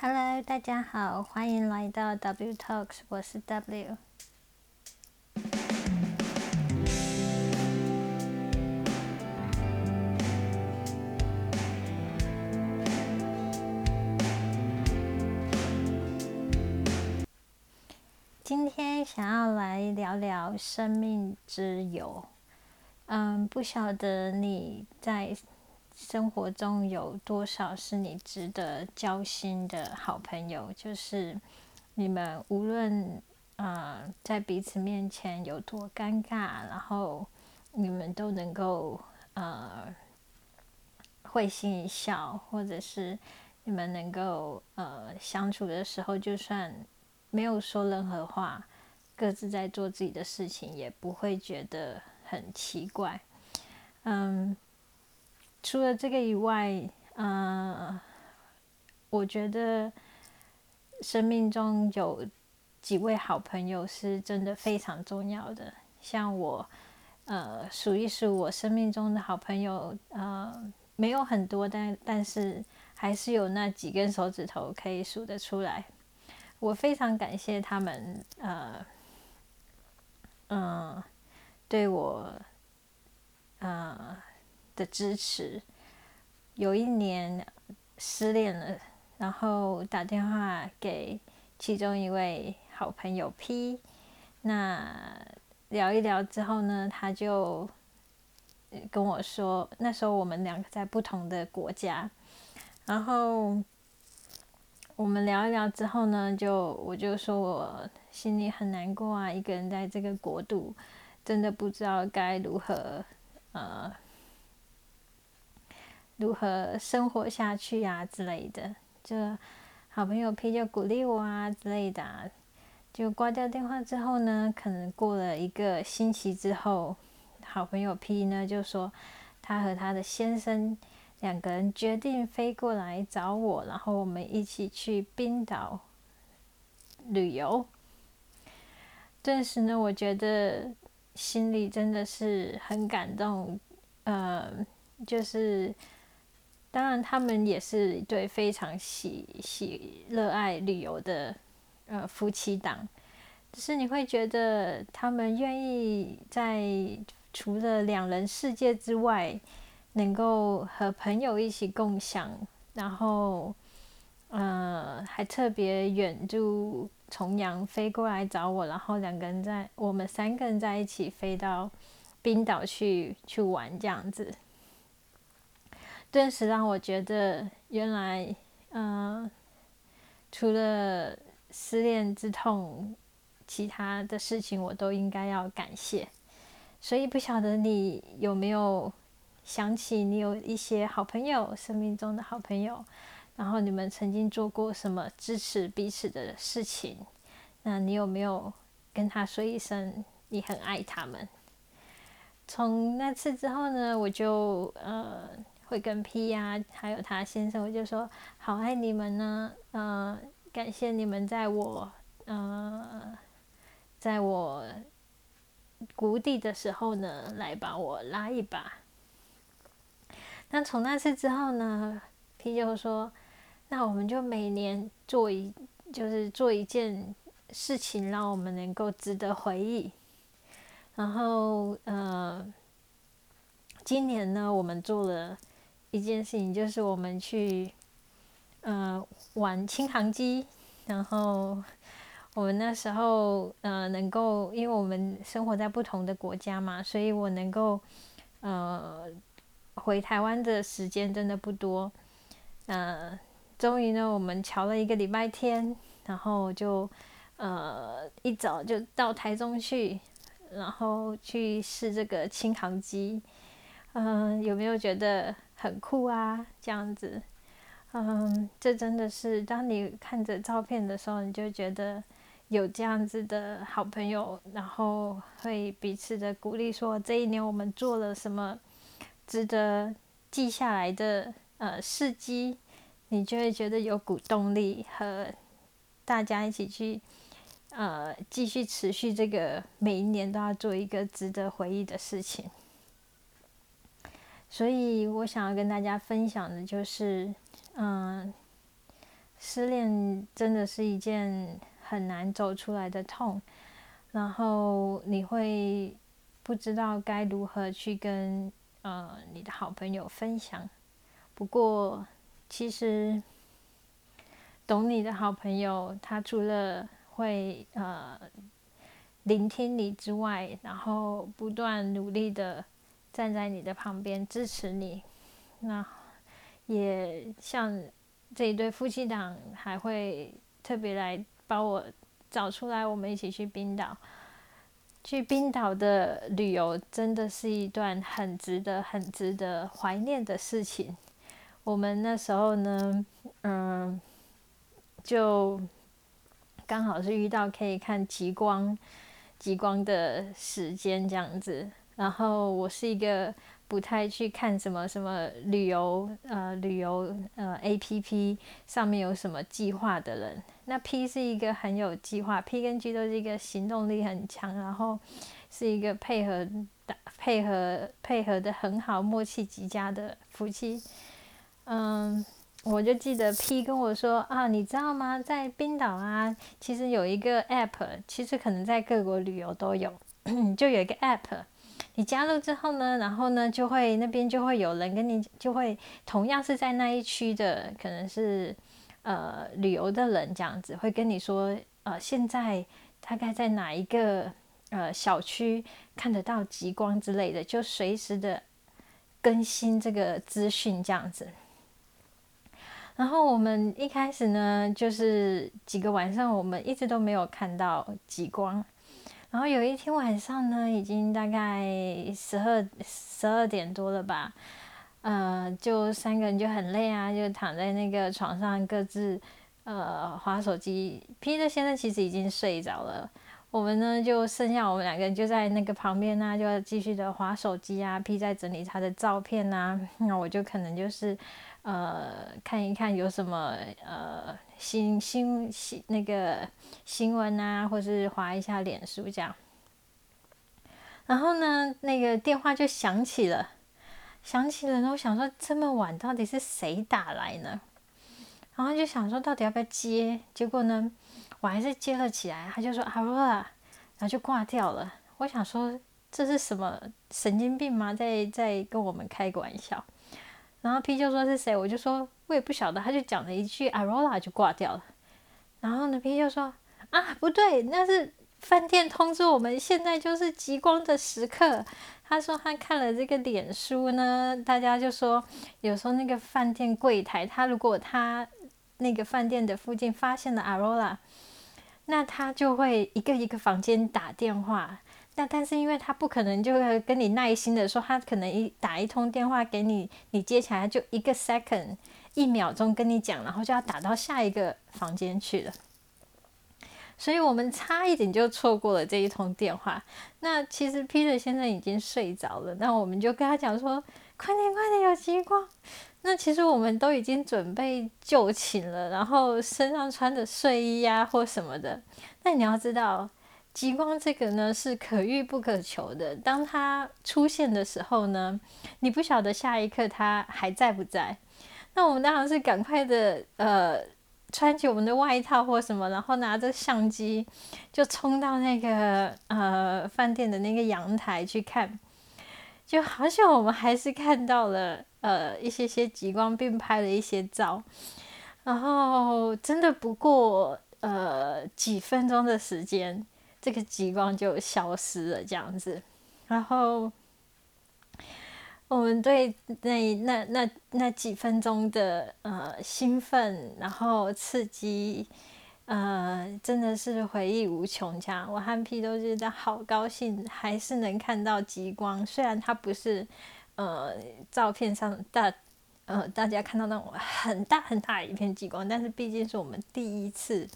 Hello，大家好，欢迎来到 W Talks，我是 W。今天想要来聊聊生命之友。嗯，不晓得你在。生活中有多少是你值得交心的好朋友？就是你们无论呃在彼此面前有多尴尬，然后你们都能够呃会心一笑，或者是你们能够呃相处的时候，就算没有说任何话，各自在做自己的事情，也不会觉得很奇怪。嗯。除了这个以外，呃，我觉得生命中有几位好朋友是真的非常重要的。像我，呃，数一数我生命中的好朋友，呃，没有很多，但但是还是有那几根手指头可以数得出来。我非常感谢他们，呃，嗯、呃，对我，呃。的支持。有一年失恋了，然后打电话给其中一位好朋友 P，那聊一聊之后呢，他就跟我说，那时候我们两个在不同的国家，然后我们聊一聊之后呢，就我就说我心里很难过啊，一个人在这个国度，真的不知道该如何呃。如何生活下去呀、之类的，就好朋友 P 就鼓励我啊之类的、就挂掉电话之后呢，可能过了一个星期之后，好朋友 P 呢就说，他和他的先生两个人决定飞过来找我，然后我们一起去冰岛旅游。顿时呢，我觉得心里真的是很感动，呃，就是。当然，他们也是一对非常喜喜热爱旅游的呃夫妻档。只是你会觉得他们愿意在除了两人世界之外，能够和朋友一起共享，然后呃还特别远就重阳飞过来找我，然后两个人在我们三个人在一起飞到冰岛去去玩这样子。顿时让我觉得，原来，嗯、呃，除了失恋之痛，其他的事情我都应该要感谢。所以不晓得你有没有想起你有一些好朋友，生命中的好朋友，然后你们曾经做过什么支持彼此的事情？那你有没有跟他说一声你很爱他们？从那次之后呢，我就呃。会跟 P 呀、还有他先生，我就说好爱你们呢，呃，感谢你们在我，呃，在我谷底的时候呢，来把我拉一把。那从那次之后呢，P 就说，那我们就每年做一，就是做一件事情，让我们能够值得回忆。然后，呃，今年呢，我们做了。一件事情就是我们去，呃，玩轻航机，然后我们那时候呃能够，因为我们生活在不同的国家嘛，所以我能够呃回台湾的时间真的不多。呃，终于呢，我们乔了一个礼拜天，然后就呃一早就到台中去，然后去试这个轻航机。嗯、呃，有没有觉得？很酷啊，这样子，嗯，这真的是当你看着照片的时候，你就觉得有这样子的好朋友，然后会彼此的鼓励，说这一年我们做了什么值得记下来的呃事迹，你就会觉得有股动力和大家一起去呃继续持续这个每一年都要做一个值得回忆的事情。所以我想要跟大家分享的就是，嗯，失恋真的是一件很难走出来的痛，然后你会不知道该如何去跟呃你的好朋友分享。不过，其实懂你的好朋友，他除了会呃聆听你之外，然后不断努力的站在你的旁边支持你，那也像。这一对夫妻档还会特别来帮我找出来，我们一起去冰岛。去冰岛的旅游真的是一段很值得、很值得怀念的事情。我们那时候呢，嗯，就刚好是遇到可以看极光、极光的时间这样子。然后我是一个。不太去看什么什么旅游呃旅游呃 APP 上面有什么计划的人，那 P 是一个很有计划，P 跟 G 都是一个行动力很强，然后是一个配合的配合配合的很好，默契极佳的夫妻。嗯，我就记得 P 跟我说啊，你知道吗？在冰岛啊，其实有一个 App，其实可能在各国旅游都有，就有一个 App。你加入之后呢，然后呢，就会那边就会有人跟你，就会同样是在那一区的，可能是呃旅游的人这样子，会跟你说，呃，现在大概在哪一个呃小区看得到极光之类的，就随时的更新这个资讯这样子。然后我们一开始呢，就是几个晚上，我们一直都没有看到极光。然后有一天晚上呢，已经大概十二十二点多了吧，呃，就三个人就很累啊，就躺在那个床上各自呃划手机。P 的先生其实已经睡着了，我们呢就剩下我们两个人就在那个旁边呢，就继续的划手机啊。P 在整理他的照片啊，那我就可能就是呃看一看有什么呃。新新新那个新闻啊，或是滑一下脸书这样，然后呢，那个电话就响起了，响起了，然后我想说这么晚到底是谁打来呢？然后就想说到底要不要接？结果呢，我还是接了起来。他就说 Aurora，然后就挂掉了。我想说这是什么神经病吗？在在跟我们开个玩笑。然后 P 就说是谁？我就说。我也不晓得，他就讲了一句 “Aurora” 就挂掉了。然后呢，P 就说：“啊，不对，那是饭店通知我们，现在就是极光的时刻。”他说他看了这个脸书呢，大家就说有时候那个饭店柜台，他如果他那个饭店的附近发现了 Aurora，那他就会一个一个房间打电话。那但是因为他不可能就会跟你耐心的说，他可能一打一通电话给你，你接起来就一个 second。一秒钟跟你讲，然后就要打到下一个房间去了，所以我们差一点就错过了这一通电话。那其实 Peter 先生已经睡着了，那我们就跟他讲说：“快点，快点，有极光！”那其实我们都已经准备就寝了，然后身上穿的睡衣呀、啊、或什么的。那你要知道，极光这个呢是可遇不可求的。当它出现的时候呢，你不晓得下一刻它还在不在。那我们当然是赶快的，呃，穿起我们的外套或什么，然后拿着相机就冲到那个呃饭店的那个阳台去看，就好像我们还是看到了呃一些些极光，并拍了一些照，然后真的不过呃几分钟的时间，这个极光就消失了这样子，然后。我们对那那那那几分钟的呃兴奋，然后刺激，呃，真的是回忆无穷。这样，我和 P 都觉得好高兴，还是能看到极光。虽然它不是呃照片上大呃大家看到那种很大很大一片极光，但是毕竟是我们第一次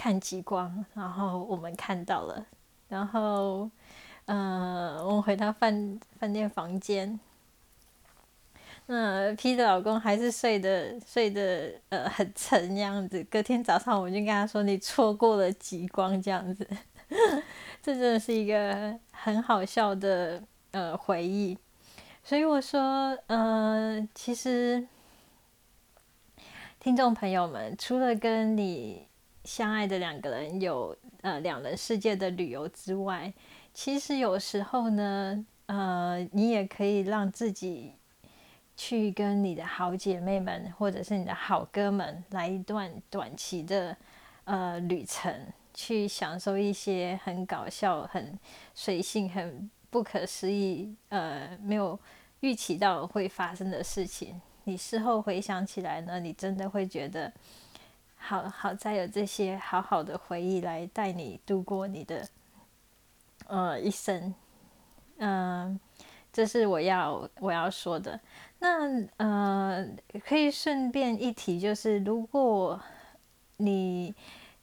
看极光，然后我们看到了。然后呃，我回到饭饭店房间。那，P 的老公还是睡得睡得呃很沉这样子。隔天早上我就跟他说：“你错过了极光这样子。”这真的是一个很好笑的呃回忆。所以我说，呃，其实听众朋友们，除了跟你相爱的两个人有呃两人世界的旅游之外，其实有时候呢，呃，你也可以让自己去跟你的好姐妹们，或者是你的好哥们来一段短期的呃旅程，去享受一些很搞笑、很随性、很不可思议，呃，没有预期到会发生的事情。你事后回想起来呢，你真的会觉得。好好在有这些好好的回忆来带你度过你的呃一生，嗯、这是我要我要说的。那呃，可以顺便一提，就是如果你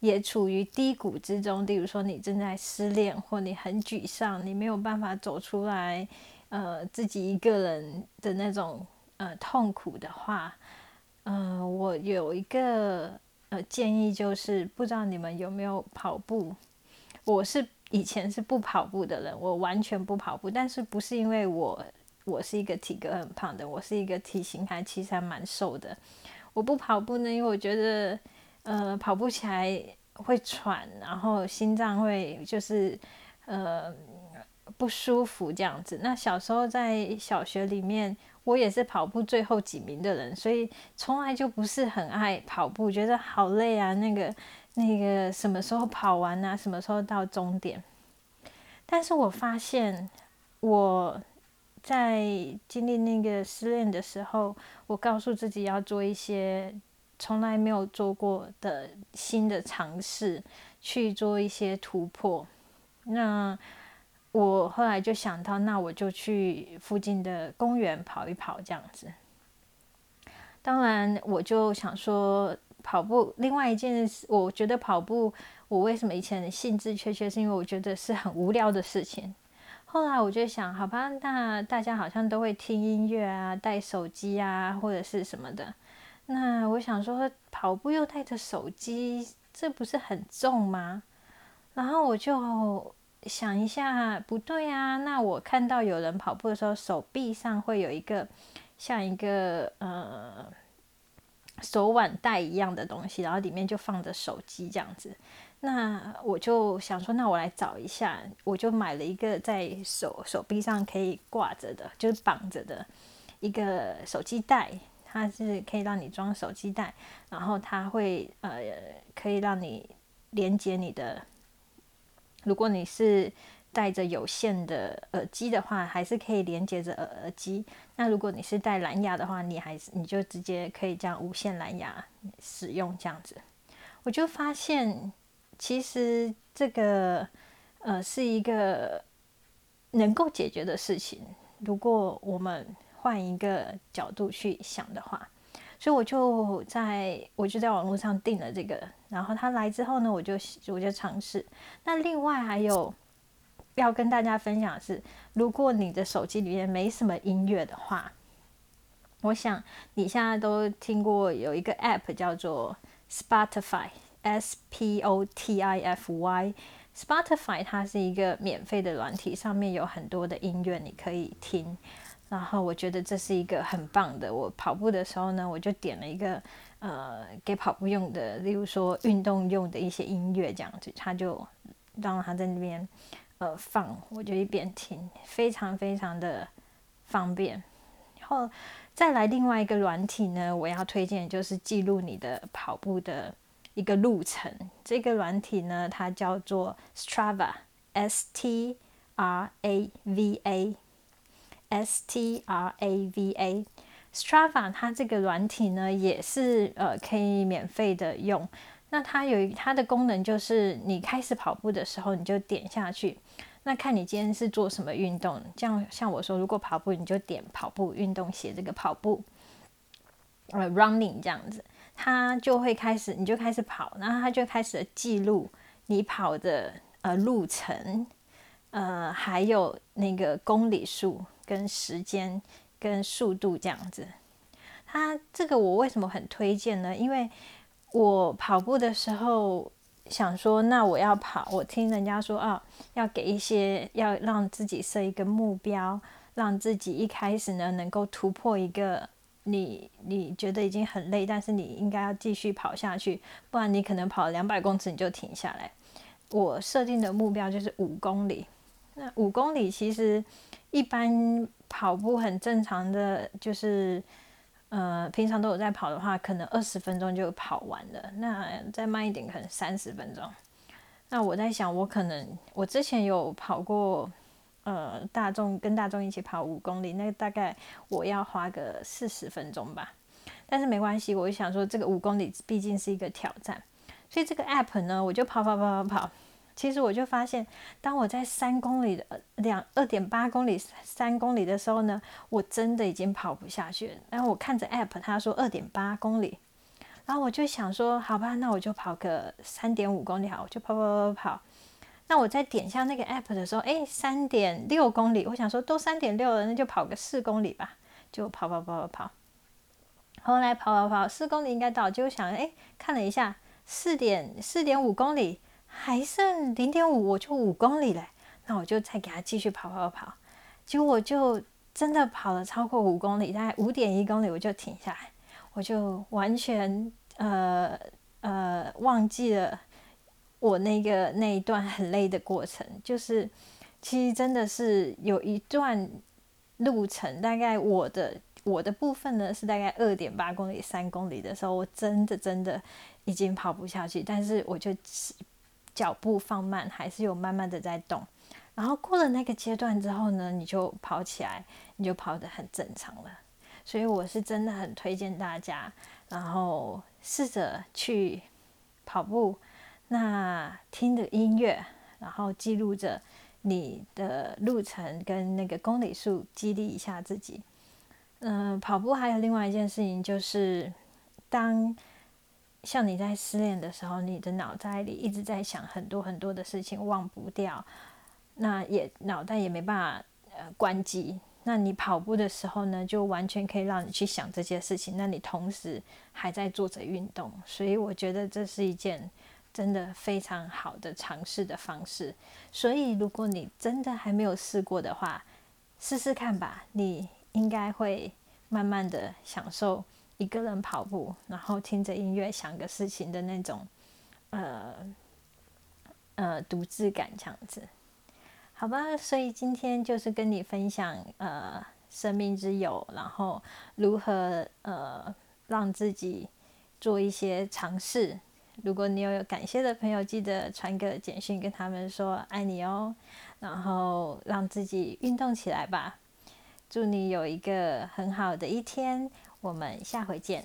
也处于低谷之中，例如说你正在失恋，或你很沮丧，你没有办法走出来，呃，自己一个人的那种呃痛苦的话，嗯、呃，我有一个。建议就是不知道你们有没有跑步？我是以前是不跑步的人，我完全不跑步。但是不是因为我我是一个体格很胖的，我是一个体型还其实还蛮瘦的。我不跑步呢，因为我觉得呃跑步起来会喘，然后心脏会就是呃不舒服这样子。那小时候在小学里面。我也是跑步最后几名的人，所以从来就不是很爱跑步，觉得好累啊。那个那个什么时候跑完啊？什么时候到终点？但是我发现我在经历那个失恋的时候，我告诉自己要做一些从来没有做过的新的尝试，去做一些突破。那。我后来就想到，那我就去附近的公园跑一跑，这样子。当然，我就想说跑步。另外一件事，我觉得跑步，我为什么以前兴致缺缺，是因为我觉得是很无聊的事情。后来我就想，好吧，那大家好像都会听音乐啊，带手机啊，或者是什么的。那我想说，跑步又带着手机，这不是很重吗？然后我就。想一下，不对啊！那我看到有人跑步的时候，手臂上会有一个像一个呃手腕带一样的东西，然后里面就放着手机这样子。那我就想说，那我来找一下，我就买了一个在手手臂上可以挂着的，就是绑着的一个手机带，它是可以让你装手机带，然后它会呃可以让你连接你的。如果你是戴着有线的耳机的话，还是可以连接着耳耳机。那如果你是戴蓝牙的话，你还是你就直接可以这样无线蓝牙使用这样子。我就发现，其实这个呃是一个能够解决的事情。如果我们换一个角度去想的话。所以我就在我就在网络上订了这个，然后他来之后呢，我就我就尝试。那另外还有要跟大家分享的是，如果你的手机里面没什么音乐的话，我想你现在都听过有一个 App 叫做 Spotify，S P O T I F Y。Spotify 它是一个免费的软体，上面有很多的音乐你可以听。然后我觉得这是一个很棒的。我跑步的时候呢，我就点了一个呃给跑步用的，例如说运动用的一些音乐这样子，他就让他在那边呃放，我就一边听，非常非常的方便。然后再来另外一个软体呢，我要推荐就是记录你的跑步的一个路程。这个软体呢，它叫做 Strava，S T R A V A。S T R A V A，Strava 它这个软体呢，也是呃可以免费的用。那它有它的功能，就是你开始跑步的时候，你就点下去，那看你今天是做什么运动。这样像我说，如果跑步，你就点跑步运动写这个跑步，呃，running 这样子，它就会开始，你就开始跑，然后它就开始记录你跑的呃路程，呃，还有那个公里数。跟时间跟速度这样子，它这个我为什么很推荐呢？因为我跑步的时候想说，那我要跑，我听人家说啊，要给一些，要让自己设一个目标，让自己一开始呢能够突破一个你你觉得已经很累，但是你应该要继续跑下去，不然你可能跑两百公尺你就停下来。我设定的目标就是五公里。那五公里其实一般跑步很正常的，就是呃平常都有在跑的话，可能二十分钟就跑完了。那再慢一点，可能三十分钟。那我在想，我可能我之前有跑过。呃，大众跟大众一起跑五公里，那大概我要花个四十分钟吧。但是没关系，我就想说这个五公里毕竟是一个挑战，所以这个 app 呢，我就跑跑跑跑跑。其实我就发现，当我在三公里的两二点八公里三公里的时候呢，我真的已经跑不下去了。然后我看着 app，他说二点八公里，然后我就想说，好吧，那我就跑个三点五公里好，我就跑跑跑跑跑。那我在点下那个 app 的时候，哎，三点六公里，我想说都三点六了，那就跑个四公里吧，就跑跑跑跑跑。后来跑跑跑，四公里应该到，就想，哎，看了一下，四点四点五公里，还剩零点五，我就五公里嘞。那我就再给他继续跑跑跑，结果我就真的跑了超过五公里，大概五点一公里我就停下来，我就完全呃呃忘记了。我那个那一段很累的过程，就是其实真的是有一段路程，大概我的我的部分呢是大概二点八公里、三公里的时候，我真的真的已经跑不下去，但是我就脚步放慢，还是有慢慢的在动。然后过了那个阶段之后呢，你就跑起来，你就跑得很正常了。所以我是真的很推荐大家，然后试着去跑步。那听着音乐，然后记录着你的路程跟那个公里数，激励一下自己。嗯、跑步还有另外一件事情，就是当像你在失恋的时候，你的脑袋里一直在想很多很多的事情，忘不掉，那也脑袋也没办法呃关机。那你跑步的时候呢，就完全可以让你去想这些事情。那你同时还在做着运动，所以我觉得这是一件。真的非常好的尝试的方式，所以如果你真的还没有试过的话，试试看吧。你应该会慢慢的享受一个人跑步，然后听着音乐想个事情的那种，呃呃独自感这样子，好吧？所以今天就是跟你分享呃生命之友，然后如何呃让自己做一些尝试。如果你有感谢的朋友，记得传个简讯跟他们说爱你哦，然后让自己运动起来吧。祝你有一个很好的一天，我们下回见。